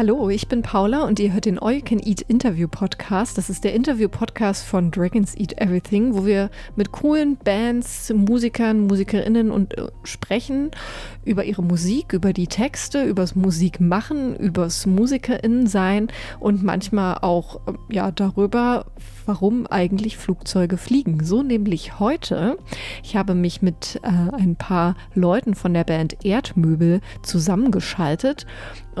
Hallo, ich bin Paula und ihr hört den All You Can Eat Interview Podcast. Das ist der Interview Podcast von Dragons Eat Everything, wo wir mit coolen Bands, Musikern, Musikerinnen und äh, sprechen über ihre Musik, über die Texte, übers Musikmachen, übers Musikerinnen sein und manchmal auch äh, ja darüber, warum eigentlich Flugzeuge fliegen. So nämlich heute. Ich habe mich mit äh, ein paar Leuten von der Band Erdmöbel zusammengeschaltet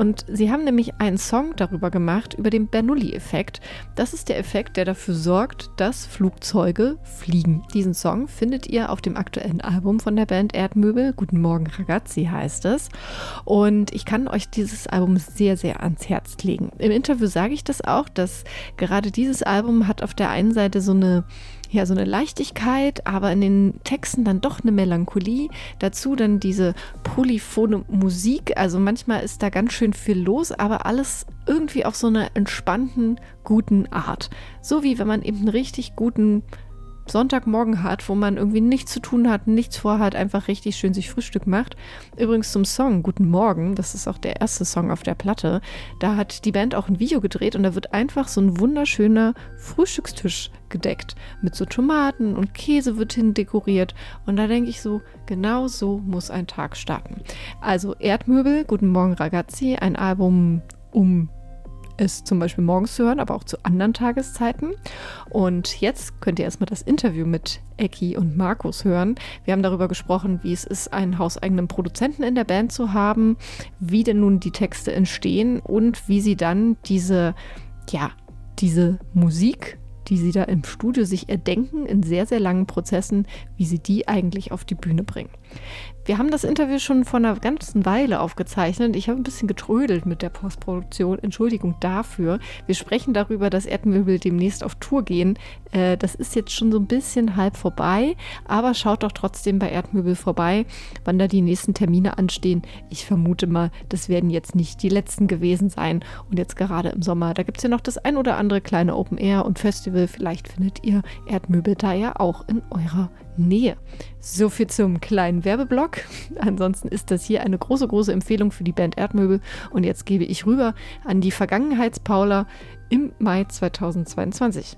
und sie haben nämlich einen Song darüber gemacht, über den Bernoulli-Effekt. Das ist der Effekt, der dafür sorgt, dass Flugzeuge fliegen. Diesen Song findet ihr auf dem aktuellen Album von der Band Erdmöbel. Guten Morgen, Ragazzi heißt es. Und ich kann euch dieses Album sehr, sehr ans Herz legen. Im Interview sage ich das auch, dass gerade dieses Album hat auf der einen Seite so eine ja, so eine Leichtigkeit, aber in den Texten dann doch eine Melancholie. Dazu dann diese polyphone Musik. Also manchmal ist da ganz schön viel los, aber alles irgendwie auf so einer entspannten, guten Art. So wie wenn man eben einen richtig guten Sonntagmorgen hat, wo man irgendwie nichts zu tun hat, nichts vorhat, einfach richtig schön sich Frühstück macht. Übrigens zum Song Guten Morgen, das ist auch der erste Song auf der Platte. Da hat die Band auch ein Video gedreht und da wird einfach so ein wunderschöner Frühstückstisch gedeckt. Mit so Tomaten und Käse wird hin dekoriert. Und da denke ich so, genau so muss ein Tag starten. Also Erdmöbel, Guten Morgen Ragazzi, ein Album um es zum Beispiel morgens zu hören, aber auch zu anderen Tageszeiten. Und jetzt könnt ihr erstmal das Interview mit Ecki und Markus hören. Wir haben darüber gesprochen, wie es ist, einen hauseigenen Produzenten in der Band zu haben, wie denn nun die Texte entstehen und wie sie dann diese, ja, diese Musik die sie da im Studio sich erdenken in sehr, sehr langen Prozessen, wie sie die eigentlich auf die Bühne bringen. Wir haben das Interview schon vor einer ganzen Weile aufgezeichnet. Ich habe ein bisschen getrödelt mit der Postproduktion. Entschuldigung dafür. Wir sprechen darüber, dass Erdmöbel demnächst auf Tour gehen. Äh, das ist jetzt schon so ein bisschen halb vorbei, aber schaut doch trotzdem bei Erdmöbel vorbei, wann da die nächsten Termine anstehen. Ich vermute mal, das werden jetzt nicht die letzten gewesen sein. Und jetzt gerade im Sommer, da gibt es ja noch das ein oder andere kleine Open Air und Festival. Vielleicht findet ihr Erdmöbel da ja auch in eurer Nähe. So viel zum kleinen Werbeblock. Ansonsten ist das hier eine große, große Empfehlung für die Band Erdmöbel. Und jetzt gebe ich rüber an die Vergangenheitspaula im Mai 2022.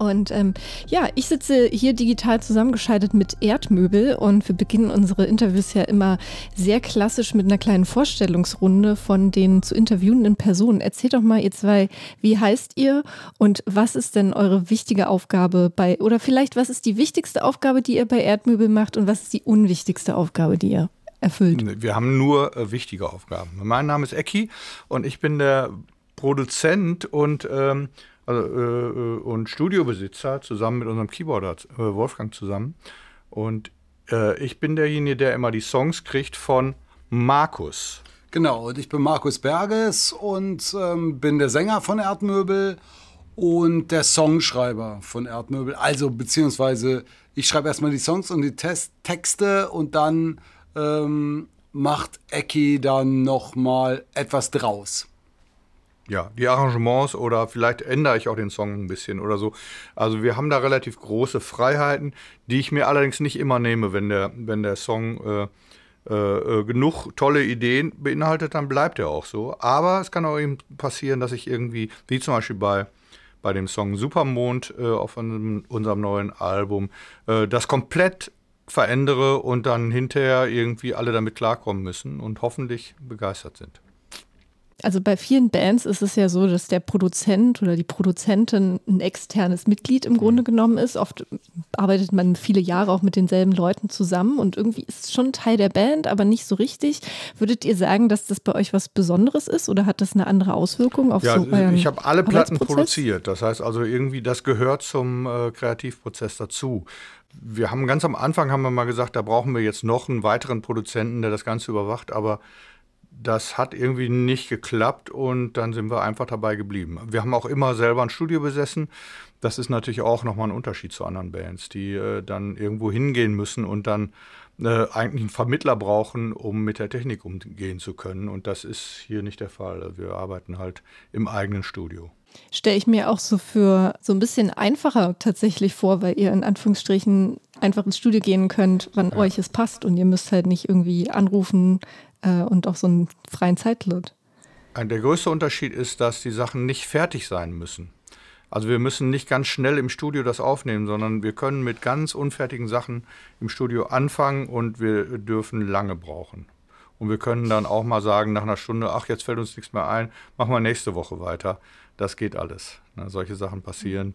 Und ähm, ja, ich sitze hier digital zusammengeschaltet mit Erdmöbel und wir beginnen unsere Interviews ja immer sehr klassisch mit einer kleinen Vorstellungsrunde von den zu interviewenden Personen. Erzählt doch mal, ihr zwei, wie heißt ihr und was ist denn eure wichtige Aufgabe bei, oder vielleicht was ist die wichtigste Aufgabe, die ihr bei Erdmöbel macht und was ist die unwichtigste Aufgabe, die ihr erfüllt? Wir haben nur äh, wichtige Aufgaben. Mein Name ist Ecki und ich bin der Produzent und ähm, also, äh, und Studiobesitzer zusammen mit unserem Keyboarder äh, Wolfgang zusammen. Und äh, ich bin derjenige, der immer die Songs kriegt von Markus. Genau, und ich bin Markus Berges und ähm, bin der Sänger von Erdmöbel und der Songschreiber von Erdmöbel. Also, beziehungsweise, ich schreibe erstmal die Songs und die Test Texte und dann ähm, macht Ecki dann nochmal etwas draus ja, die Arrangements oder vielleicht ändere ich auch den Song ein bisschen oder so. Also wir haben da relativ große Freiheiten, die ich mir allerdings nicht immer nehme, wenn der, wenn der Song äh, äh, äh, genug tolle Ideen beinhaltet, dann bleibt er auch so. Aber es kann auch eben passieren, dass ich irgendwie, wie zum Beispiel bei, bei dem Song Supermond äh, auf unserem, unserem, neuen Album, äh, das komplett verändere und dann hinterher irgendwie alle damit klarkommen müssen und hoffentlich begeistert sind. Also bei vielen Bands ist es ja so, dass der Produzent oder die Produzentin ein externes Mitglied im Grunde mhm. genommen ist. Oft arbeitet man viele Jahre auch mit denselben Leuten zusammen und irgendwie ist es schon Teil der Band, aber nicht so richtig. Würdet ihr sagen, dass das bei euch was Besonderes ist oder hat das eine andere Auswirkung auf ja, so euren Ich habe alle Platten produziert. Das heißt also irgendwie, das gehört zum äh, Kreativprozess dazu. Wir haben ganz am Anfang haben wir mal gesagt, da brauchen wir jetzt noch einen weiteren Produzenten, der das Ganze überwacht, aber das hat irgendwie nicht geklappt und dann sind wir einfach dabei geblieben. Wir haben auch immer selber ein Studio besessen. Das ist natürlich auch nochmal ein Unterschied zu anderen Bands, die äh, dann irgendwo hingehen müssen und dann äh, eigentlich einen Vermittler brauchen, um mit der Technik umgehen zu können. Und das ist hier nicht der Fall. Wir arbeiten halt im eigenen Studio stelle ich mir auch so für so ein bisschen einfacher tatsächlich vor, weil ihr in Anführungsstrichen einfach ins Studio gehen könnt, wann ja. euch es passt und ihr müsst halt nicht irgendwie anrufen äh, und auch so einen freien Zeitslot. Der größte Unterschied ist, dass die Sachen nicht fertig sein müssen. Also wir müssen nicht ganz schnell im Studio das aufnehmen, sondern wir können mit ganz unfertigen Sachen im Studio anfangen und wir dürfen lange brauchen. Und wir können dann auch mal sagen nach einer Stunde, ach, jetzt fällt uns nichts mehr ein, machen wir nächste Woche weiter. Das geht alles. Ne, solche Sachen passieren.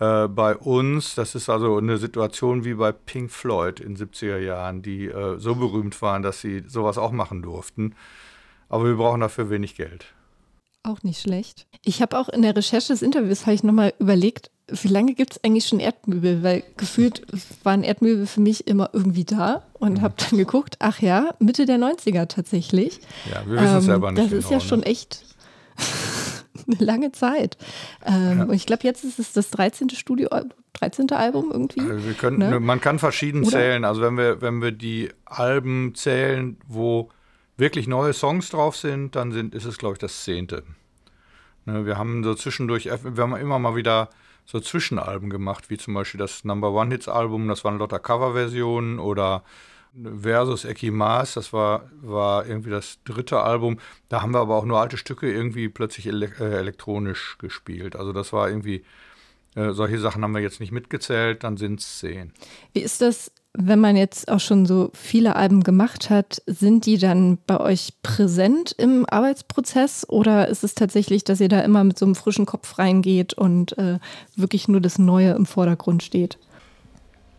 Äh, bei uns, das ist also eine Situation wie bei Pink Floyd in den 70er Jahren, die äh, so berühmt waren, dass sie sowas auch machen durften. Aber wir brauchen dafür wenig Geld. Auch nicht schlecht. Ich habe auch in der Recherche des Interviews ich nochmal überlegt, wie lange gibt es eigentlich schon Erdmöbel? Weil gefühlt waren Erdmöbel für mich immer irgendwie da und mhm. habe dann geguckt, ach ja, Mitte der 90er tatsächlich. Ja, wir wissen es ähm, selber nicht. Das genau, ist ja ne? schon echt eine lange Zeit. Ähm, ja. Und ich glaube, jetzt ist es das 13. Studio, 13. Album irgendwie. Also können, ne? Man kann verschieden Oder? zählen. Also wenn wir, wenn wir die Alben zählen, wo wirklich neue Songs drauf sind, dann sind, ist es, glaube ich, das zehnte. Ne, wir haben so zwischendurch, wir haben immer mal wieder so Zwischenalben gemacht, wie zum Beispiel das Number One Hits Album, das waren lauter Coverversionen oder Versus Ekimas, das war, war irgendwie das dritte Album. Da haben wir aber auch nur alte Stücke irgendwie plötzlich ele äh, elektronisch gespielt. Also das war irgendwie, äh, solche Sachen haben wir jetzt nicht mitgezählt, dann sind es zehn. Wie ist das wenn man jetzt auch schon so viele Alben gemacht hat, sind die dann bei euch präsent im Arbeitsprozess oder ist es tatsächlich, dass ihr da immer mit so einem frischen Kopf reingeht und äh, wirklich nur das Neue im Vordergrund steht?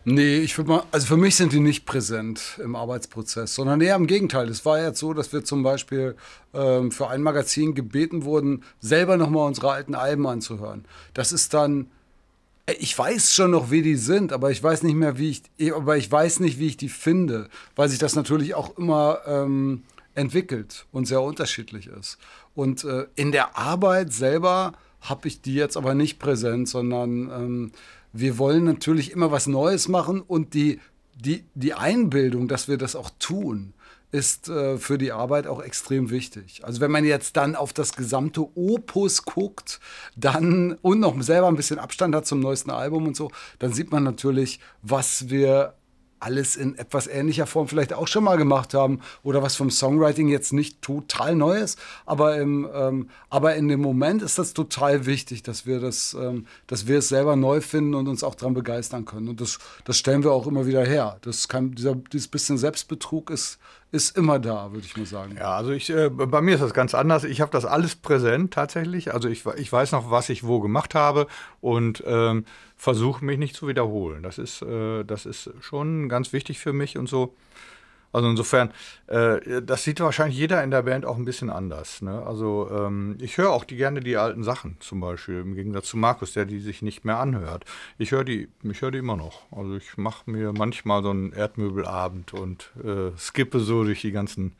Nee, ich würde mal, also für mich sind die nicht präsent im Arbeitsprozess, sondern eher im Gegenteil. Es war jetzt so, dass wir zum Beispiel ähm, für ein Magazin gebeten wurden, selber nochmal unsere alten Alben anzuhören. Das ist dann ich weiß schon noch, wie die sind, aber ich weiß nicht mehr, wie ich, aber ich weiß nicht, wie ich die finde, weil sich das natürlich auch immer ähm, entwickelt und sehr unterschiedlich ist. Und äh, in der Arbeit selber habe ich die jetzt aber nicht präsent, sondern ähm, wir wollen natürlich immer was Neues machen und die, die, die Einbildung, dass wir das auch tun, ist äh, für die Arbeit auch extrem wichtig. Also wenn man jetzt dann auf das gesamte Opus guckt, dann und noch selber ein bisschen Abstand hat zum neuesten Album und so, dann sieht man natürlich, was wir alles in etwas ähnlicher Form vielleicht auch schon mal gemacht haben oder was vom Songwriting jetzt nicht total neu ist, aber, im, ähm, aber in dem Moment ist das total wichtig, dass wir das, ähm, dass wir es selber neu finden und uns auch daran begeistern können. Und das, das stellen wir auch immer wieder her. Das kann, dieser, dieses bisschen Selbstbetrug ist, ist immer da, würde ich mal sagen. Ja, also ich, äh, bei mir ist das ganz anders. Ich habe das alles präsent tatsächlich. Also ich, ich weiß noch, was ich wo gemacht habe und ähm, versuche mich nicht zu wiederholen. Das ist, äh, das ist schon ganz wichtig für mich und so. Also insofern, äh, das sieht wahrscheinlich jeder in der Band auch ein bisschen anders. Ne? Also ähm, ich höre auch die, gerne die alten Sachen zum Beispiel, im Gegensatz zu Markus, der die sich nicht mehr anhört. Ich höre die, ich höre die immer noch. Also ich mache mir manchmal so einen Erdmöbelabend und äh, skippe so durch die ganzen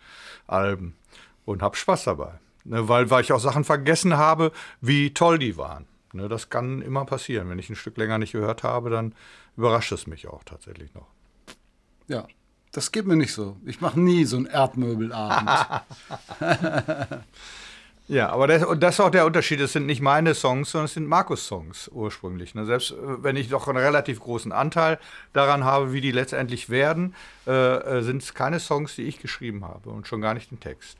Alben und habe Spaß dabei. Ne? Weil, weil ich auch Sachen vergessen habe, wie toll die waren. Ne, das kann immer passieren. Wenn ich ein Stück länger nicht gehört habe, dann überrascht es mich auch tatsächlich noch. Ja, das geht mir nicht so. Ich mache nie so einen Erdmöbelabend. ja, aber das, das, ist auch der Unterschied. Es sind nicht meine Songs, sondern es sind Markus-Songs ursprünglich. Ne? Selbst äh, wenn ich doch einen relativ großen Anteil daran habe, wie die letztendlich werden, äh, äh sind es keine Songs, die ich geschrieben habe und schon gar nicht den Text.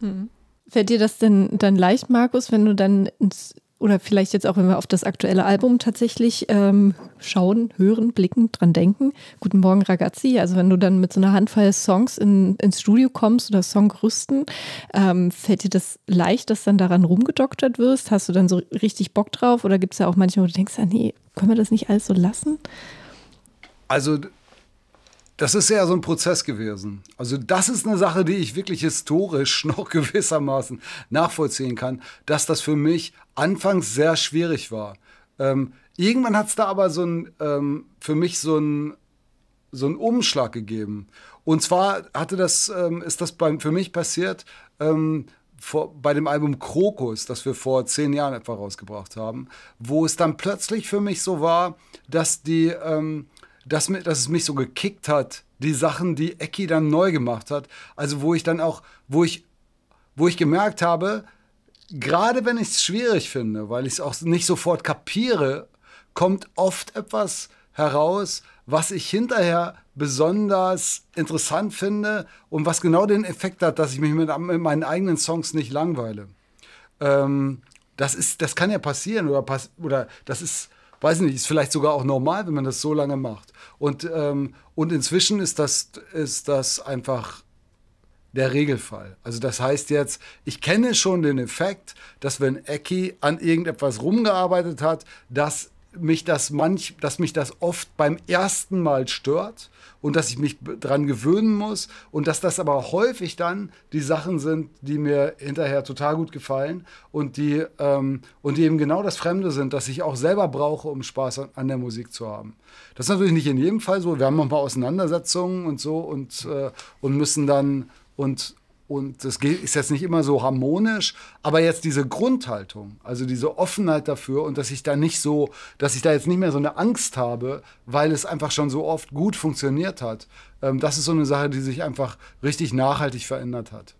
Hm. Fällt dir das denn dann leicht, Markus, wenn du dann ins oder vielleicht jetzt auch, wenn wir auf das aktuelle Album tatsächlich ähm, schauen, hören, blicken, dran denken. Guten Morgen, Ragazzi. Also wenn du dann mit so einer Handvoll Songs in, ins Studio kommst oder Songgerüsten, ähm, fällt dir das leicht, dass dann daran rumgedoktert wirst? Hast du dann so richtig Bock drauf? Oder gibt es ja auch manchmal, wo du denkst, ah, nee, können wir das nicht alles so lassen? Also das ist ja so ein Prozess gewesen. Also das ist eine Sache, die ich wirklich historisch noch gewissermaßen nachvollziehen kann, dass das für mich anfangs sehr schwierig war. Ähm, irgendwann hat es da aber so ein, ähm, für mich so ein so einen Umschlag gegeben. Und zwar hatte das, ähm, ist das bei, für mich passiert ähm, vor, bei dem Album Krokus, das wir vor zehn Jahren etwa rausgebracht haben, wo es dann plötzlich für mich so war, dass die, ähm, dass, dass es mich so gekickt hat, die Sachen, die Ecki dann neu gemacht hat. Also wo ich dann auch, wo ich, wo ich gemerkt habe, gerade wenn ich es schwierig finde, weil ich es auch nicht sofort kapiere, kommt oft etwas heraus, was ich hinterher besonders interessant finde und was genau den Effekt hat, dass ich mich mit, mit meinen eigenen Songs nicht langweile. Ähm, das, ist, das kann ja passieren oder, pass oder das ist, weiß nicht, ist vielleicht sogar auch normal, wenn man das so lange macht. Und, ähm, und inzwischen ist das, ist das einfach der Regelfall. Also das heißt jetzt, ich kenne schon den Effekt, dass wenn Ecki an irgendetwas rumgearbeitet hat, dass mich das manch, dass mich das oft beim ersten Mal stört und dass ich mich dran gewöhnen muss und dass das aber häufig dann die Sachen sind, die mir hinterher total gut gefallen und die, ähm, und die eben genau das Fremde sind, das ich auch selber brauche, um Spaß an, an, der Musik zu haben. Das ist natürlich nicht in jedem Fall so. Wir haben noch mal Auseinandersetzungen und so und, äh, und müssen dann und und das ist jetzt nicht immer so harmonisch, aber jetzt diese Grundhaltung, also diese Offenheit dafür und dass ich da nicht so, dass ich da jetzt nicht mehr so eine Angst habe, weil es einfach schon so oft gut funktioniert hat, ähm, das ist so eine Sache, die sich einfach richtig nachhaltig verändert hat.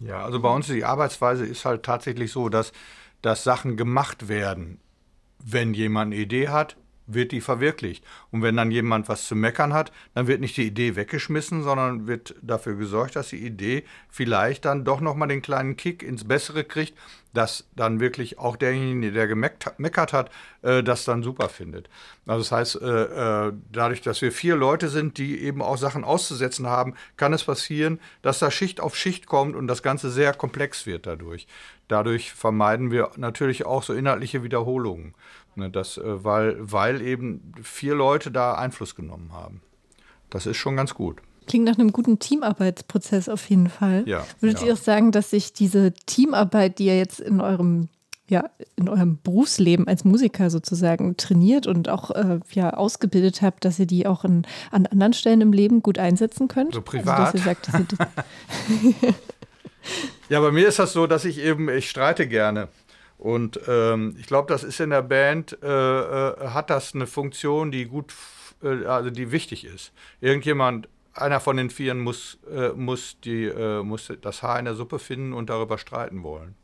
Ja, also bei uns die Arbeitsweise ist halt tatsächlich so, dass, dass Sachen gemacht werden. Wenn jemand eine Idee hat, wird die verwirklicht. Und wenn dann jemand was zu meckern hat, dann wird nicht die Idee weggeschmissen, sondern wird dafür gesorgt, dass die Idee vielleicht dann doch nochmal den kleinen Kick ins Bessere kriegt, dass dann wirklich auch derjenige, der gemeckert hat, äh, das dann super findet. Also das heißt, äh, äh, dadurch, dass wir vier Leute sind, die eben auch Sachen auszusetzen haben, kann es passieren, dass da Schicht auf Schicht kommt und das Ganze sehr komplex wird dadurch. Dadurch vermeiden wir natürlich auch so inhaltliche Wiederholungen. Ne, das, äh, weil, weil eben vier Leute da Einfluss genommen haben. Das ist schon ganz gut. Klingt nach einem guten Teamarbeitsprozess auf jeden Fall. Ja, Würdet ja. ihr auch sagen, dass sich diese Teamarbeit, die ihr jetzt in eurem ja, in eurem Berufsleben als Musiker sozusagen trainiert und auch äh, ja, ausgebildet habt, dass ihr die auch in, an anderen Stellen im Leben gut einsetzen könnt? So privat? Also, dass ihr sagt, dass ihr ja, bei mir ist das so, dass ich eben, ich streite gerne. Und ähm, ich glaube, das ist in der Band, äh, äh, hat das eine Funktion, die gut, äh, also die wichtig ist. Irgendjemand, einer von den Vieren muss, äh, muss, die, äh, muss das Haar in der Suppe finden und darüber streiten wollen.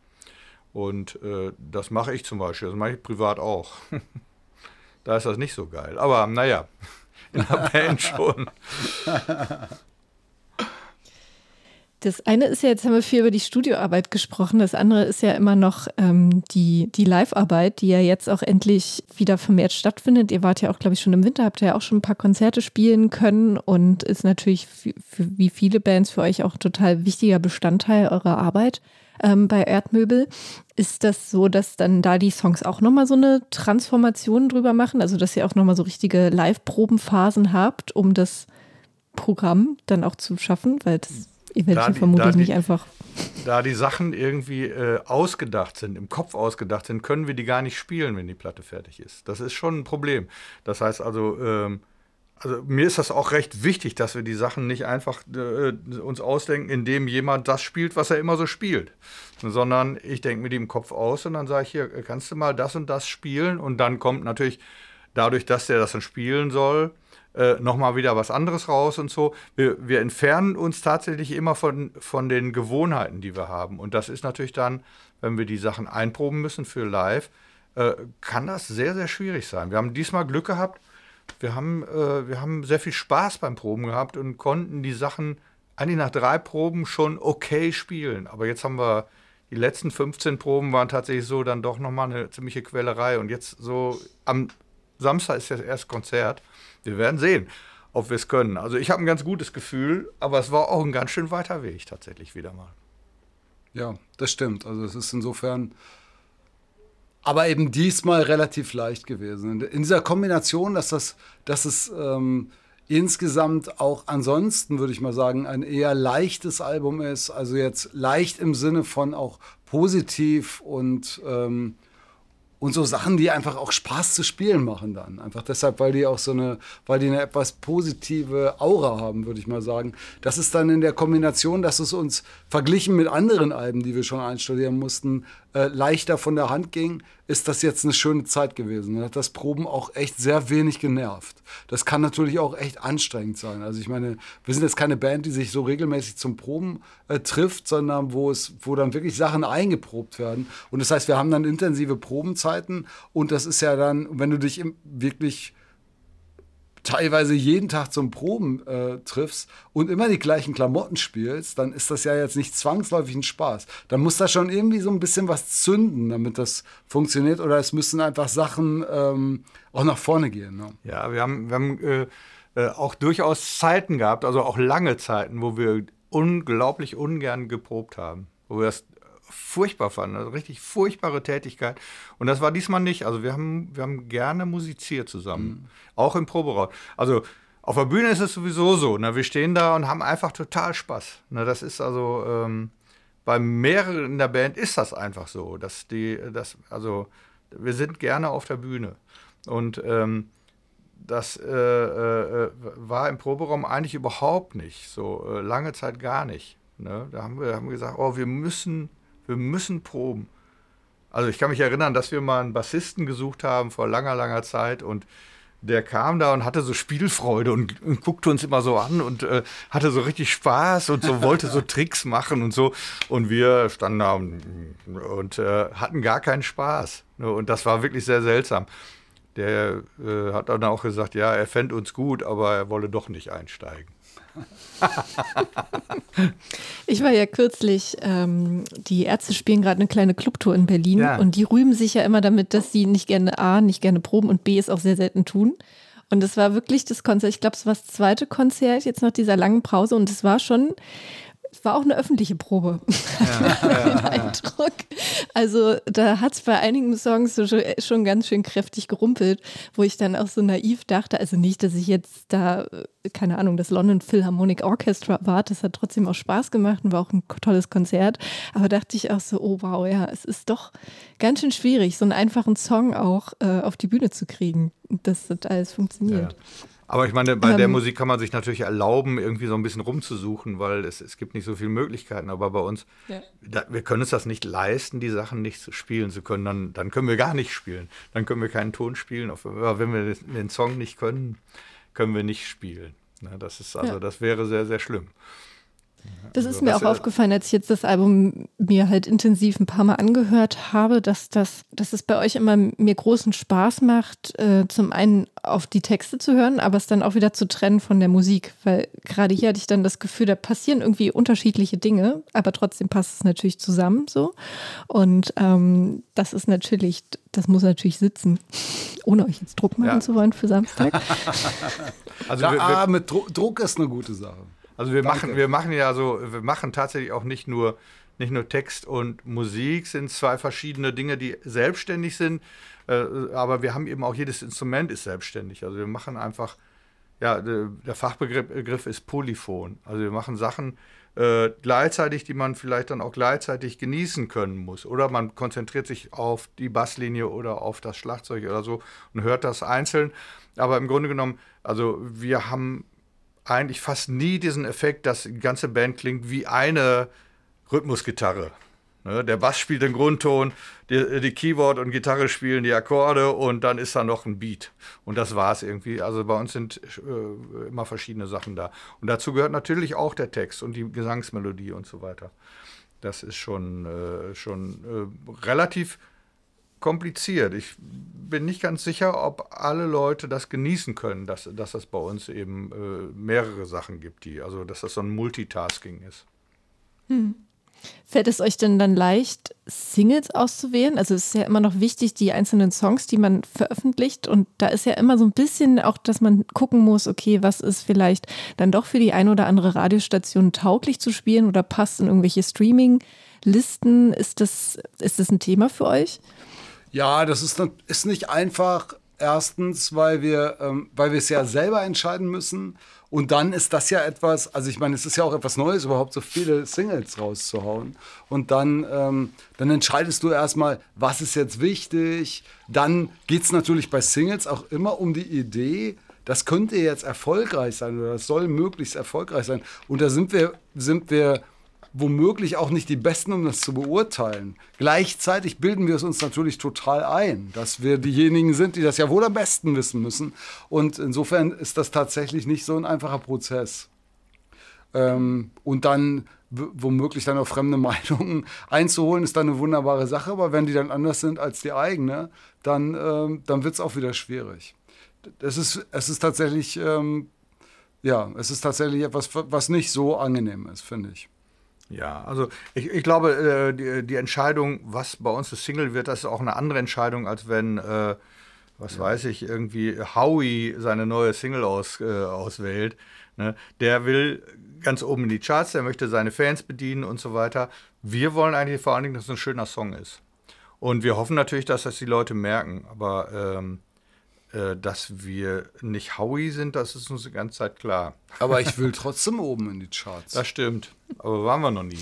Und äh, das mache ich zum Beispiel, das mache ich privat auch. da ist das nicht so geil. Aber naja, in der Band schon. Das eine ist ja, jetzt haben wir viel über die Studioarbeit gesprochen. Das andere ist ja immer noch ähm, die, die Live-Arbeit, die ja jetzt auch endlich wieder vermehrt stattfindet. Ihr wart ja auch, glaube ich, schon im Winter, habt ja auch schon ein paar Konzerte spielen können und ist natürlich für, für, wie viele Bands für euch auch ein total wichtiger Bestandteil eurer Arbeit ähm, bei Erdmöbel. Ist das so, dass dann da die Songs auch nochmal so eine Transformation drüber machen? Also, dass ihr auch nochmal so richtige Live-Probenphasen habt, um das Programm dann auch zu schaffen? Weil das Ihr werdet die, vermutlich die, nicht einfach. Da die Sachen irgendwie äh, ausgedacht sind, im Kopf ausgedacht sind, können wir die gar nicht spielen, wenn die Platte fertig ist. Das ist schon ein Problem. Das heißt also, ähm, also mir ist das auch recht wichtig, dass wir die Sachen nicht einfach äh, uns ausdenken, indem jemand das spielt, was er immer so spielt, sondern ich denke mir die im Kopf aus und dann sage ich hier, kannst du mal das und das spielen und dann kommt natürlich dadurch, dass der das dann spielen soll, äh, nochmal wieder was anderes raus und so. Wir, wir entfernen uns tatsächlich immer von, von den Gewohnheiten, die wir haben. Und das ist natürlich dann, wenn wir die Sachen einproben müssen für live, äh, kann das sehr, sehr schwierig sein. Wir haben diesmal Glück gehabt. Wir haben, äh, wir haben sehr viel Spaß beim Proben gehabt und konnten die Sachen eigentlich nach drei Proben schon okay spielen. Aber jetzt haben wir die letzten 15 Proben waren tatsächlich so dann doch nochmal eine ziemliche Quälerei. Und jetzt so am Samstag ist das erste Konzert. Wir werden sehen, ob wir es können. Also ich habe ein ganz gutes Gefühl, aber es war auch ein ganz schön weiter Weg tatsächlich wieder mal. Ja, das stimmt. Also es ist insofern aber eben diesmal relativ leicht gewesen. In dieser Kombination, dass das, dass es ähm, insgesamt auch ansonsten, würde ich mal sagen, ein eher leichtes Album ist. Also jetzt leicht im Sinne von auch positiv und ähm, und so Sachen, die einfach auch Spaß zu spielen machen dann. Einfach deshalb, weil die auch so eine, weil die eine etwas positive Aura haben, würde ich mal sagen. Das ist dann in der Kombination, dass es uns verglichen mit anderen Alben, die wir schon einstudieren mussten, äh, leichter von der Hand ging, ist das jetzt eine schöne Zeit gewesen. Und hat das Proben auch echt sehr wenig genervt. Das kann natürlich auch echt anstrengend sein. Also ich meine, wir sind jetzt keine Band, die sich so regelmäßig zum Proben äh, trifft, sondern wo es, wo dann wirklich Sachen eingeprobt werden. Und das heißt, wir haben dann intensive Probenzeiten und das ist ja dann, wenn du dich wirklich teilweise jeden Tag zum Proben äh, triffst und immer die gleichen Klamotten spielst, dann ist das ja jetzt nicht zwangsläufig ein Spaß. Dann muss da schon irgendwie so ein bisschen was zünden, damit das funktioniert. Oder es müssen einfach Sachen ähm, auch nach vorne gehen. Ne? Ja, wir haben, wir haben äh, äh, auch durchaus Zeiten gehabt, also auch lange Zeiten, wo wir unglaublich ungern geprobt haben. Wo wir das furchtbar fanden, also richtig furchtbare Tätigkeit. Und das war diesmal nicht. Also wir haben, wir haben gerne musiziert zusammen, mhm. auch im Proberaum. Also auf der Bühne ist es sowieso so. Ne? Wir stehen da und haben einfach total Spaß. Ne? Das ist also ähm, bei mehreren in der Band ist das einfach so, dass die, das, also wir sind gerne auf der Bühne und ähm, das äh, äh, war im Proberaum eigentlich überhaupt nicht so äh, lange Zeit gar nicht. Ne? Da haben wir haben gesagt, oh, wir müssen wir müssen proben. Also ich kann mich erinnern, dass wir mal einen Bassisten gesucht haben vor langer, langer Zeit und der kam da und hatte so Spielfreude und, und guckte uns immer so an und äh, hatte so richtig Spaß und so wollte so Tricks machen und so. Und wir standen da und, äh, hatten gar keinen Spaß. Und das war wirklich sehr seltsam. Der äh, hat dann auch gesagt, ja, er fände uns gut, aber er wolle doch nicht einsteigen. ich war ja kürzlich, ähm, die Ärzte spielen gerade eine kleine Clubtour in Berlin ja. und die rühmen sich ja immer damit, dass sie nicht gerne A, nicht gerne proben und B es auch sehr selten tun. Und es war wirklich das Konzert, ich glaube, es war das zweite Konzert jetzt nach dieser langen Pause und es war schon war auch eine öffentliche Probe. Ja, ja, Eindruck. Also da hat es bei einigen Songs so schon ganz schön kräftig gerumpelt, wo ich dann auch so naiv dachte, also nicht, dass ich jetzt da, keine Ahnung, das London Philharmonic Orchestra war, das hat trotzdem auch Spaß gemacht und war auch ein tolles Konzert, aber dachte ich auch so, oh wow, ja, es ist doch ganz schön schwierig, so einen einfachen Song auch äh, auf die Bühne zu kriegen, dass das alles funktioniert. Ja. Aber ich meine, bei ähm, der Musik kann man sich natürlich erlauben, irgendwie so ein bisschen rumzusuchen, weil es, es gibt nicht so viele Möglichkeiten. Aber bei uns, ja. da, wir können uns das nicht leisten, die Sachen nicht zu spielen zu können. Dann, dann können wir gar nicht spielen. Dann können wir keinen Ton spielen. Wenn wir den Song nicht können, können wir nicht spielen. Das ist also, ja. das wäre sehr, sehr schlimm. Das ist also, mir auch aufgefallen, als ich jetzt das Album mir halt intensiv ein paar Mal angehört habe, dass, das, dass es bei euch immer mir großen Spaß macht, äh, zum einen auf die Texte zu hören, aber es dann auch wieder zu trennen von der Musik. Weil gerade hier hatte ich dann das Gefühl, da passieren irgendwie unterschiedliche Dinge, aber trotzdem passt es natürlich zusammen so. Und ähm, das ist natürlich, das muss natürlich sitzen, ohne euch jetzt Druck machen ja. zu wollen für Samstag. also ja, wir, wir, ah, mit Dro Druck ist eine gute Sache. Also wir machen, wir machen ja so, wir machen tatsächlich auch nicht nur, nicht nur Text und Musik, sind zwei verschiedene Dinge, die selbstständig sind. Äh, aber wir haben eben auch jedes Instrument ist selbstständig. Also wir machen einfach, ja, der Fachbegriff ist Polyphon. Also wir machen Sachen äh, gleichzeitig, die man vielleicht dann auch gleichzeitig genießen können muss. Oder man konzentriert sich auf die Basslinie oder auf das Schlagzeug oder so und hört das einzeln. Aber im Grunde genommen, also wir haben eigentlich fast nie diesen Effekt, dass die ganze Band klingt wie eine Rhythmusgitarre. Ne, der Bass spielt den Grundton, die, die, Keyboard und Gitarre spielen die Akkorde und dann ist da noch ein Beat. Und das war es irgendwie. Also bei uns sind äh, immer verschiedene Sachen da. Und dazu gehört natürlich auch der Text und die Gesangsmelodie und so weiter. Das ist schon, äh, schon äh, relativ kompliziert. Ich bin nicht ganz sicher, ob alle Leute das genießen können, dass, dass es bei uns eben äh, mehrere Sachen gibt, die, also dass das so ein Multitasking ist. Hm. Fällt es euch denn dann leicht, Singles auszuwählen? Also es ist ja immer noch wichtig, die einzelnen Songs, die man veröffentlicht. Und da ist ja immer so ein bisschen auch, dass man gucken muss, okay, was ist vielleicht dann doch für die eine oder andere Radiostation tauglich zu spielen oder passt in irgendwelche Streaming-Listen. Ist das, ist das ein Thema für euch? Ja, das ist, ist nicht einfach. Erstens, weil wir, ähm, weil wir es ja selber entscheiden müssen. Und dann ist das ja etwas, also ich meine, es ist ja auch etwas Neues, überhaupt so viele Singles rauszuhauen. Und dann, ähm, dann entscheidest du erstmal, was ist jetzt wichtig. Dann geht es natürlich bei Singles auch immer um die Idee, das könnte jetzt erfolgreich sein oder das soll möglichst erfolgreich sein. Und da sind wir, sind wir womöglich auch nicht die Besten, um das zu beurteilen. Gleichzeitig bilden wir es uns natürlich total ein, dass wir diejenigen sind, die das ja wohl am besten wissen müssen. Und insofern ist das tatsächlich nicht so ein einfacher Prozess. Ähm, und dann womöglich dann auch fremde Meinungen einzuholen, ist dann eine wunderbare Sache. Aber wenn die dann anders sind als die eigene, dann, ähm, dann wird es auch wieder schwierig. es ist, es ist tatsächlich, ähm, ja, es ist tatsächlich etwas, was nicht so angenehm ist, finde ich. Ja, also ich, ich glaube, äh, die, die, Entscheidung, was bei uns das Single wird, das ist auch eine andere Entscheidung, als wenn, äh, was ja. weiß ich, irgendwie Howie seine neue Single aus, äh, auswählt. Ne? Der will ganz oben in die Charts, der möchte seine Fans bedienen und so weiter. Wir wollen eigentlich vor allen Dingen, dass es ein schöner Song ist. Und wir hoffen natürlich, dass das die Leute merken. Aber ähm, äh, dass wir nicht Howie sind, das ist uns die ganze Zeit klar. Aber ich will trotzdem oben in die Charts. Das stimmt. Aber waren wir noch nie.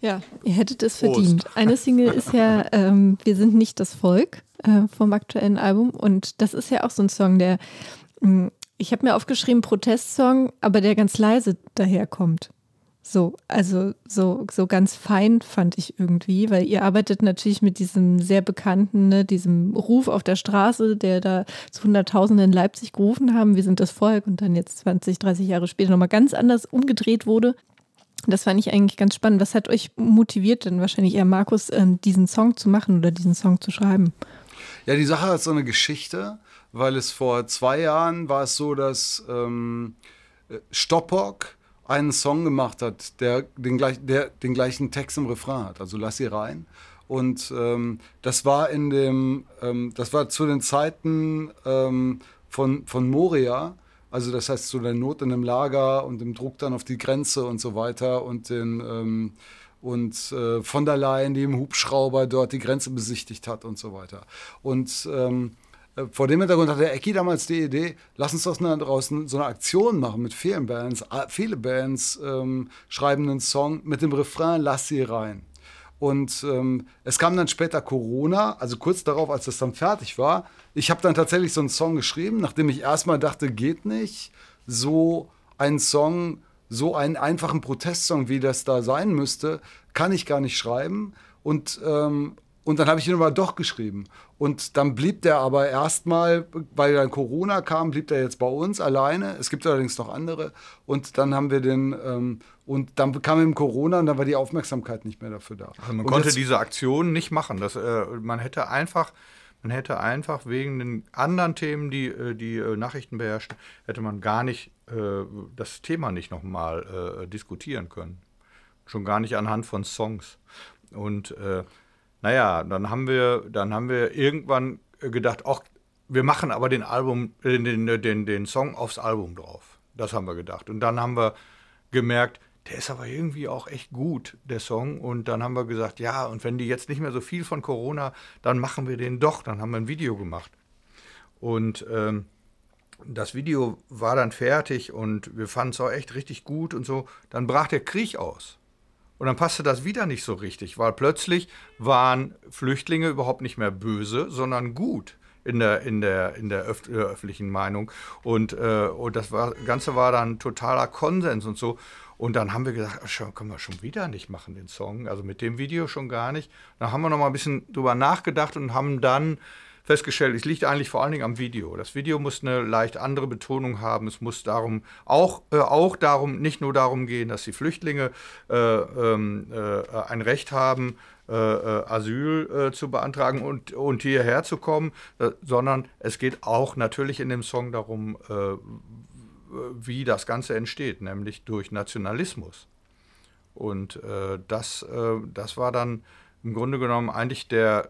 Ja, ihr hättet es Prost. verdient. Eine Single ist ja ähm, Wir sind nicht das Volk äh, vom aktuellen Album. Und das ist ja auch so ein Song, der, mh, mm, ich habe mir aufgeschrieben, Protestsong, aber der ganz leise daherkommt. So, also so, so ganz fein fand ich irgendwie, weil ihr arbeitet natürlich mit diesem sehr bekannten, ne, diesem Ruf auf der Straße, der da zu Hunderttausenden in Leipzig gerufen haben, wir sind das Volk und dann jetzt 20, 30 Jahre später nochmal ganz anders umgedreht wurde. Das fand ich eigentlich ganz spannend. Was hat euch motiviert denn wahrscheinlich eher, Markus, ähm, diesen Song zu machen oder diesen Song zu schreiben? Ja, die Sache hat so eine Geschichte, weil es vor zwei Jahren war es so, dass ähm, Stoppock einen Song gemacht hat, der den, gleich, der den gleichen Text im Refrain hat, also Lass sie rein. Und ähm, das war in dem, ähm, das war zu den Zeiten ähm, von, von Moria, also das heißt zu der Not in dem Lager und dem Druck dann auf die Grenze und so weiter und den ähm, und äh, von der Leyen, die im Hubschrauber dort die Grenze besichtigt hat und so weiter. Und ähm, äh, vor dem Hintergrund hatte Ecki damals die Idee, lass uns doch draußen so eine Aktion machen mit vielen Bands. Viele Bands ähm, schreiben einen Song mit dem Refrain Lass sie rein. Und ähm, es kam dann später Corona, also kurz darauf, als das dann fertig war. Ich habe dann tatsächlich so einen Song geschrieben, nachdem ich erstmal dachte, geht nicht, so einen Song, so einen einfachen Protestsong, wie das da sein müsste, kann ich gar nicht schreiben. Und, ähm, und dann habe ich ihn aber doch geschrieben. Und dann blieb der aber erstmal, weil dann Corona kam, blieb der jetzt bei uns alleine. Es gibt allerdings noch andere. Und dann haben wir den, ähm, und dann kam eben Corona und dann war die Aufmerksamkeit nicht mehr dafür da. Also man und konnte diese Aktion nicht machen. Das, äh, man hätte einfach, man hätte einfach wegen den anderen Themen, die äh, die äh, Nachrichten beherrschen, hätte man gar nicht äh, das Thema nicht nochmal äh, diskutieren können. Schon gar nicht anhand von Songs. Und äh, naja, dann haben wir, dann haben wir irgendwann gedacht, ach, wir machen aber den Album, den, den, den, den Song aufs Album drauf. Das haben wir gedacht. Und dann haben wir gemerkt, der ist aber irgendwie auch echt gut, der Song. Und dann haben wir gesagt, ja, und wenn die jetzt nicht mehr so viel von Corona, dann machen wir den doch. Dann haben wir ein Video gemacht. Und ähm, das Video war dann fertig und wir fanden es auch echt richtig gut und so. Dann brach der Krieg aus. Und dann passte das wieder nicht so richtig, weil plötzlich waren Flüchtlinge überhaupt nicht mehr böse, sondern gut in der, in der, in der öf öffentlichen Meinung. Und, äh, und das war, Ganze war dann totaler Konsens und so. Und dann haben wir gesagt, ach, können wir schon wieder nicht machen, den Song. Also mit dem Video schon gar nicht. Dann haben wir noch mal ein bisschen drüber nachgedacht und haben dann festgestellt, es liegt eigentlich vor allen Dingen am Video. Das Video muss eine leicht andere Betonung haben. Es muss darum auch, äh, auch darum, nicht nur darum gehen, dass die Flüchtlinge äh, ähm, äh, ein Recht haben, äh, äh, Asyl äh, zu beantragen und, und hierher zu kommen, sondern es geht auch natürlich in dem Song darum, wie das Ganze entsteht, nämlich durch Nationalismus. Und das, das war dann im Grunde genommen eigentlich der,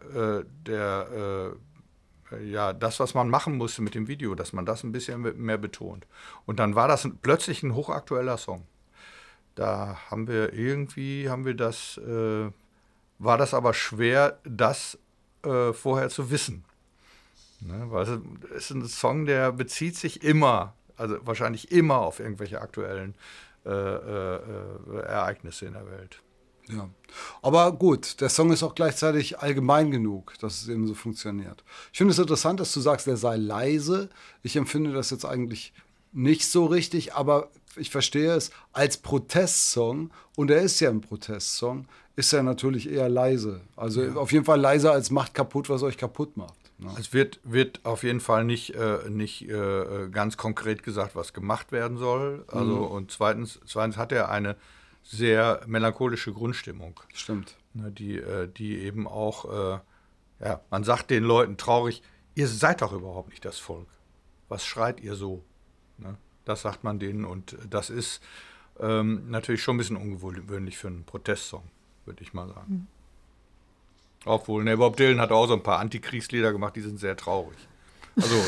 der ja, das, was man machen musste mit dem Video, dass man das ein bisschen mehr betont. Und dann war das plötzlich ein hochaktueller Song. Da haben wir irgendwie, haben wir das, äh, war das aber schwer, das äh, vorher zu wissen. Ne? Weil es ist ein Song, der bezieht sich immer, also wahrscheinlich immer auf irgendwelche aktuellen äh, äh, äh Ereignisse in der Welt. Ja. Aber gut, der Song ist auch gleichzeitig allgemein genug, dass es eben so funktioniert. Ich finde es interessant, dass du sagst, er sei leise. Ich empfinde das jetzt eigentlich nicht so richtig, aber ich verstehe es als Protestsong und er ist ja ein Protestsong, ist er natürlich eher leise. Also ja. auf jeden Fall leiser als macht kaputt, was euch kaputt macht. Ne? Es wird, wird auf jeden Fall nicht, äh, nicht äh, ganz konkret gesagt, was gemacht werden soll. Also mhm. und zweitens, zweitens hat er eine sehr melancholische Grundstimmung. Stimmt. Ne, die, äh, die eben auch, äh, ja, man sagt den Leuten traurig, ihr seid doch überhaupt nicht das Volk. was schreit ihr so? Ne? Das sagt man denen und das ist ähm, natürlich schon ein bisschen ungewöhnlich für einen Protestsong, würde ich mal sagen. Mhm. Obwohl, ne, Bob Dylan hat auch so ein paar Antikriegslieder gemacht, die sind sehr traurig. Also,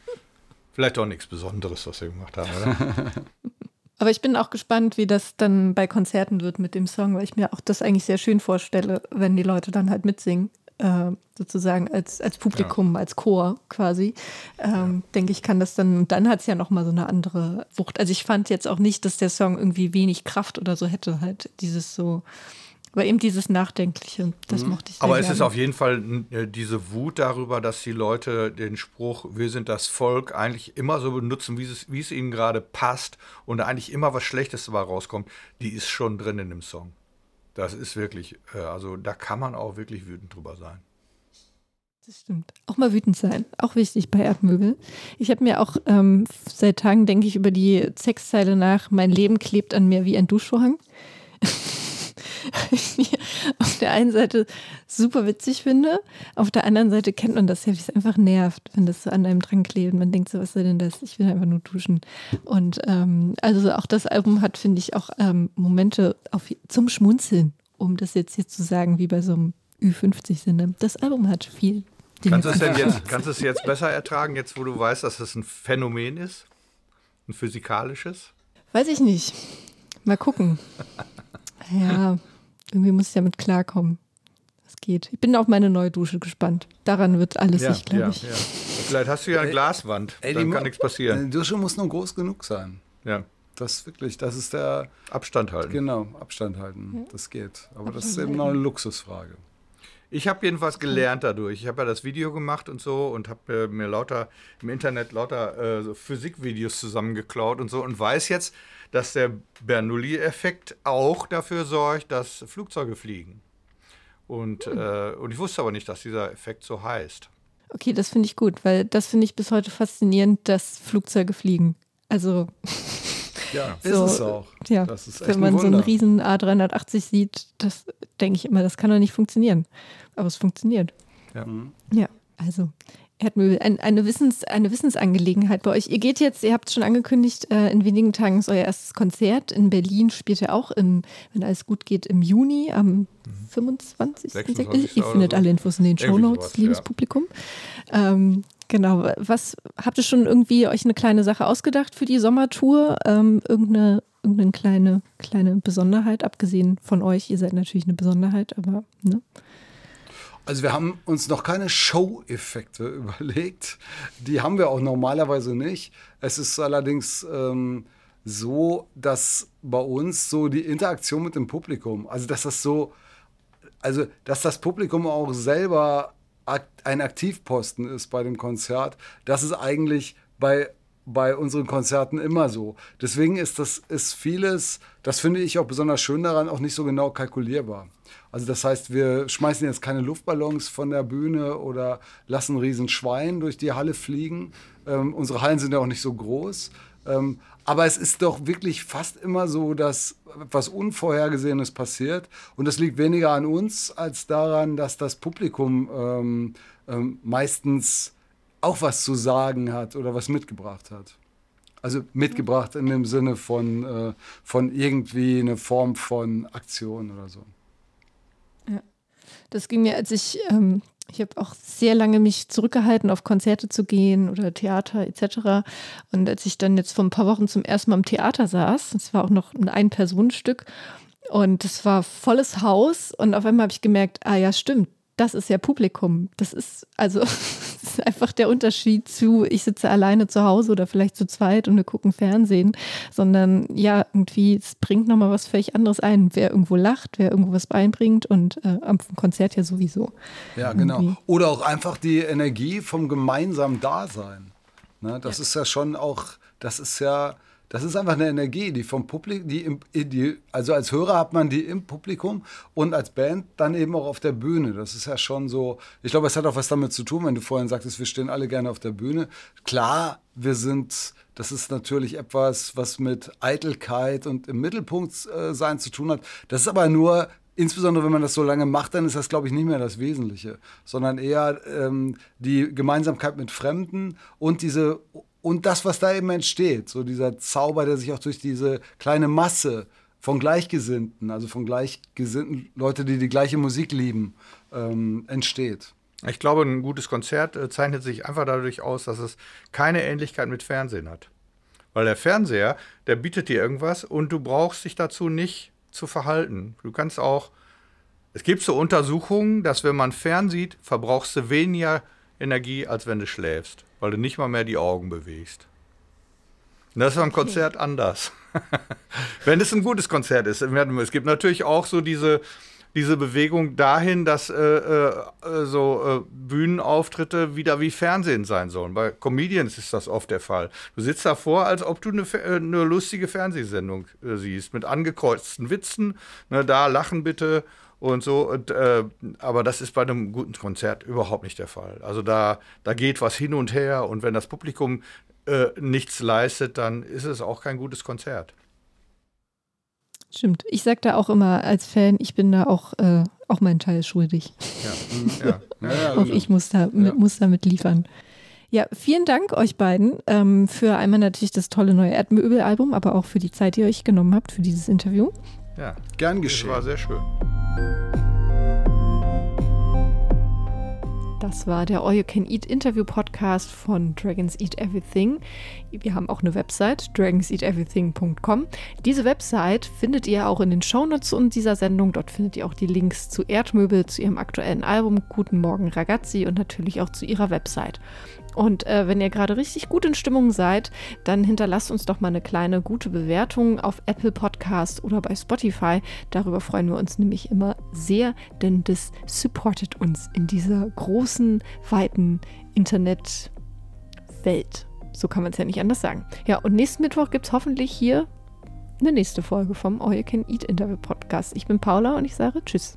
vielleicht auch nichts Besonderes, was wir gemacht haben, oder? Aber ich bin auch gespannt, wie das dann bei Konzerten wird mit dem Song, weil ich mir auch das eigentlich sehr schön vorstelle, wenn die Leute dann halt mitsingen. Äh, sozusagen als, als Publikum, ja. als Chor quasi, ähm, ja. denke ich, kann das dann, und dann hat es ja nochmal so eine andere Wucht. Also ich fand jetzt auch nicht, dass der Song irgendwie wenig Kraft oder so hätte, halt dieses so, aber eben dieses Nachdenkliche, das mhm. mochte ich sehr Aber es ist auf jeden Fall äh, diese Wut darüber, dass die Leute den Spruch, wir sind das Volk, eigentlich immer so benutzen, wie es, wie es ihnen gerade passt und eigentlich immer was Schlechtes dabei rauskommt, die ist schon drin in dem Song. Das ist wirklich, äh, also da kann man auch wirklich wütend drüber sein. Das stimmt. Auch mal wütend sein. Auch wichtig bei Erdmöbel. Ich habe mir auch ähm, seit Tagen, denke ich, über die Sexzeile nach, mein Leben klebt an mir wie ein Duschvorhang. ich auf der einen Seite super witzig finde, auf der anderen Seite kennt man das ja, wie es einfach nervt, wenn das so an einem dran klebt. Man denkt so, was soll denn das? Ich will einfach nur duschen. Und ähm, also auch das Album hat, finde ich, auch ähm, Momente auf, zum Schmunzeln, um das jetzt hier zu sagen, wie bei so einem Ü50-Sinne. Das Album hat viel. Kannst du es denn jetzt, kannst es jetzt besser ertragen, jetzt wo du weißt, dass es ein Phänomen ist? Ein physikalisches? Weiß ich nicht. Mal gucken. Ja, irgendwie muss ich damit klarkommen. Das geht. Ich bin auf meine neue Dusche gespannt. Daran wird alles ja, sich, glaube ja, ich. Ja. Vielleicht hast du ja eine Glaswand. Ey, dann kann nichts passieren. Die Dusche muss nur groß genug sein. Ja. Das wirklich, das ist der. Abstand halten. Genau, Abstand halten. Das geht. Aber das ist eben noch eine Luxusfrage. Ich habe jedenfalls gelernt dadurch. Ich habe ja das Video gemacht und so und habe mir lauter im Internet lauter äh, so Physikvideos zusammengeklaut und so und weiß jetzt, dass der Bernoulli-Effekt auch dafür sorgt, dass Flugzeuge fliegen. Und, hm. äh, und ich wusste aber nicht, dass dieser Effekt so heißt. Okay, das finde ich gut, weil das finde ich bis heute faszinierend, dass Flugzeuge fliegen. Also. Ja, so, ist es auch. Ja, ist wenn man ein so einen riesen A380 sieht, das denke ich immer, das kann doch nicht funktionieren. Aber es funktioniert. Ja. Ja, also Erdmöbel, ein, eine, Wissens, eine Wissensangelegenheit bei euch. Ihr geht jetzt, ihr habt es schon angekündigt, äh, in wenigen Tagen ist euer erstes Konzert. In Berlin spielt ihr auch, im, wenn alles gut geht, im Juni am mhm. 25. 26. Ihr findet so. alle Infos in den Show Notes, liebes ja. Publikum. Ähm, genau, was habt ihr schon irgendwie euch eine kleine Sache ausgedacht für die Sommertour? Ähm, irgendeine, irgendeine kleine, kleine Besonderheit, abgesehen von euch? Ihr seid natürlich eine Besonderheit, aber ne? Also wir haben uns noch keine Show-Effekte überlegt. Die haben wir auch normalerweise nicht. Es ist allerdings ähm, so, dass bei uns so die Interaktion mit dem Publikum, also dass das so, also dass das Publikum auch selber ein Aktivposten ist bei dem Konzert, das ist eigentlich bei bei unseren Konzerten immer so. Deswegen ist das ist vieles, das finde ich auch besonders schön daran, auch nicht so genau kalkulierbar. Also das heißt, wir schmeißen jetzt keine Luftballons von der Bühne oder lassen riesen Schwein durch die Halle fliegen. Ähm, unsere Hallen sind ja auch nicht so groß. Ähm, aber es ist doch wirklich fast immer so, dass etwas Unvorhergesehenes passiert. Und das liegt weniger an uns als daran, dass das Publikum ähm, ähm, meistens auch was zu sagen hat oder was mitgebracht hat. Also mitgebracht in dem Sinne von, äh, von irgendwie eine Form von Aktion oder so. Das ging mir, als ich, ähm, ich habe auch sehr lange mich zurückgehalten, auf Konzerte zu gehen oder Theater etc. Und als ich dann jetzt vor ein paar Wochen zum ersten Mal im Theater saß, das war auch noch ein Ein-Personen-Stück, und es war volles Haus und auf einmal habe ich gemerkt, ah ja, stimmt, das ist ja Publikum. Das ist also das ist einfach der Unterschied zu, ich sitze alleine zu Hause oder vielleicht zu zweit und wir gucken Fernsehen, sondern ja, irgendwie, es bringt nochmal was völlig anderes ein. Wer irgendwo lacht, wer irgendwo was beibringt und äh, am Konzert ja sowieso. Ja, genau. Irgendwie. Oder auch einfach die Energie vom gemeinsamen Dasein. Ne, das ja. ist ja schon auch, das ist ja das ist einfach eine Energie, die vom Publikum, die, die, also als Hörer hat man die im Publikum und als Band dann eben auch auf der Bühne. Das ist ja schon so, ich glaube, es hat auch was damit zu tun, wenn du vorhin sagtest, wir stehen alle gerne auf der Bühne. Klar, wir sind, das ist natürlich etwas, was mit Eitelkeit und im Mittelpunkt äh, sein zu tun hat. Das ist aber nur insbesondere wenn man das so lange macht, dann ist das, glaube ich, nicht mehr das Wesentliche, sondern eher ähm, die Gemeinsamkeit mit Fremden und diese und das, was da eben entsteht, so dieser Zauber, der sich auch durch diese kleine Masse von Gleichgesinnten, also von Gleichgesinnten, Leute, die die gleiche Musik lieben, ähm, entsteht. Ich glaube, ein gutes Konzert äh, zeichnet sich einfach dadurch aus, dass es keine Ähnlichkeit mit Fernsehen hat. Weil der Fernseher, der bietet dir irgendwas und du brauchst dich dazu nicht zu verhalten. Du kannst auch, es gibt so Untersuchungen, dass wenn man fernsieht, verbrauchst du weniger Energie, als wenn du schläfst, weil du nicht mal mehr die Augen bewegst. Und das ist beim Konzert anders. wenn es ein gutes Konzert ist. Es gibt natürlich auch so diese, diese Bewegung dahin, dass äh, äh, so äh, Bühnenauftritte wieder wie Fernsehen sein sollen. Bei Comedians ist das oft der Fall. Du sitzt davor, als ob du eine, äh, eine lustige Fernsehsendung äh, siehst, mit angekreuzten Witzen. Ne, da lachen bitte und so. Und, äh, aber das ist bei einem guten Konzert überhaupt nicht der Fall. Also da, da geht was hin und her und wenn das Publikum äh, nichts leistet, dann ist es auch kein gutes Konzert. Stimmt. Ich sage da auch immer als Fan, ich bin da auch, äh, auch meinen Teil schuldig. Ja, ja. ja, ja auch genau. ich muss da, mit, muss damit liefern. Ja, vielen Dank euch beiden ähm, für einmal natürlich das tolle neue Erdmöbel-Album, aber auch für die Zeit, die ihr euch genommen habt für dieses Interview. Ja, gern geschehen. Das war sehr schön. Das war der All You Can Eat Interview Podcast von Dragons Eat Everything. Wir haben auch eine Website, dragonseateverything.com. Diese Website findet ihr auch in den Shownotes und dieser Sendung. Dort findet ihr auch die Links zu Erdmöbel, zu ihrem aktuellen Album Guten Morgen Ragazzi und natürlich auch zu ihrer Website. Und äh, wenn ihr gerade richtig gut in Stimmung seid, dann hinterlasst uns doch mal eine kleine gute Bewertung auf Apple Podcast oder bei Spotify. Darüber freuen wir uns nämlich immer sehr, denn das supportet uns in dieser großen, weiten Internetwelt. So kann man es ja nicht anders sagen. Ja, und nächsten Mittwoch gibt es hoffentlich hier eine nächste Folge vom All You Can Eat Interview Podcast. Ich bin Paula und ich sage Tschüss.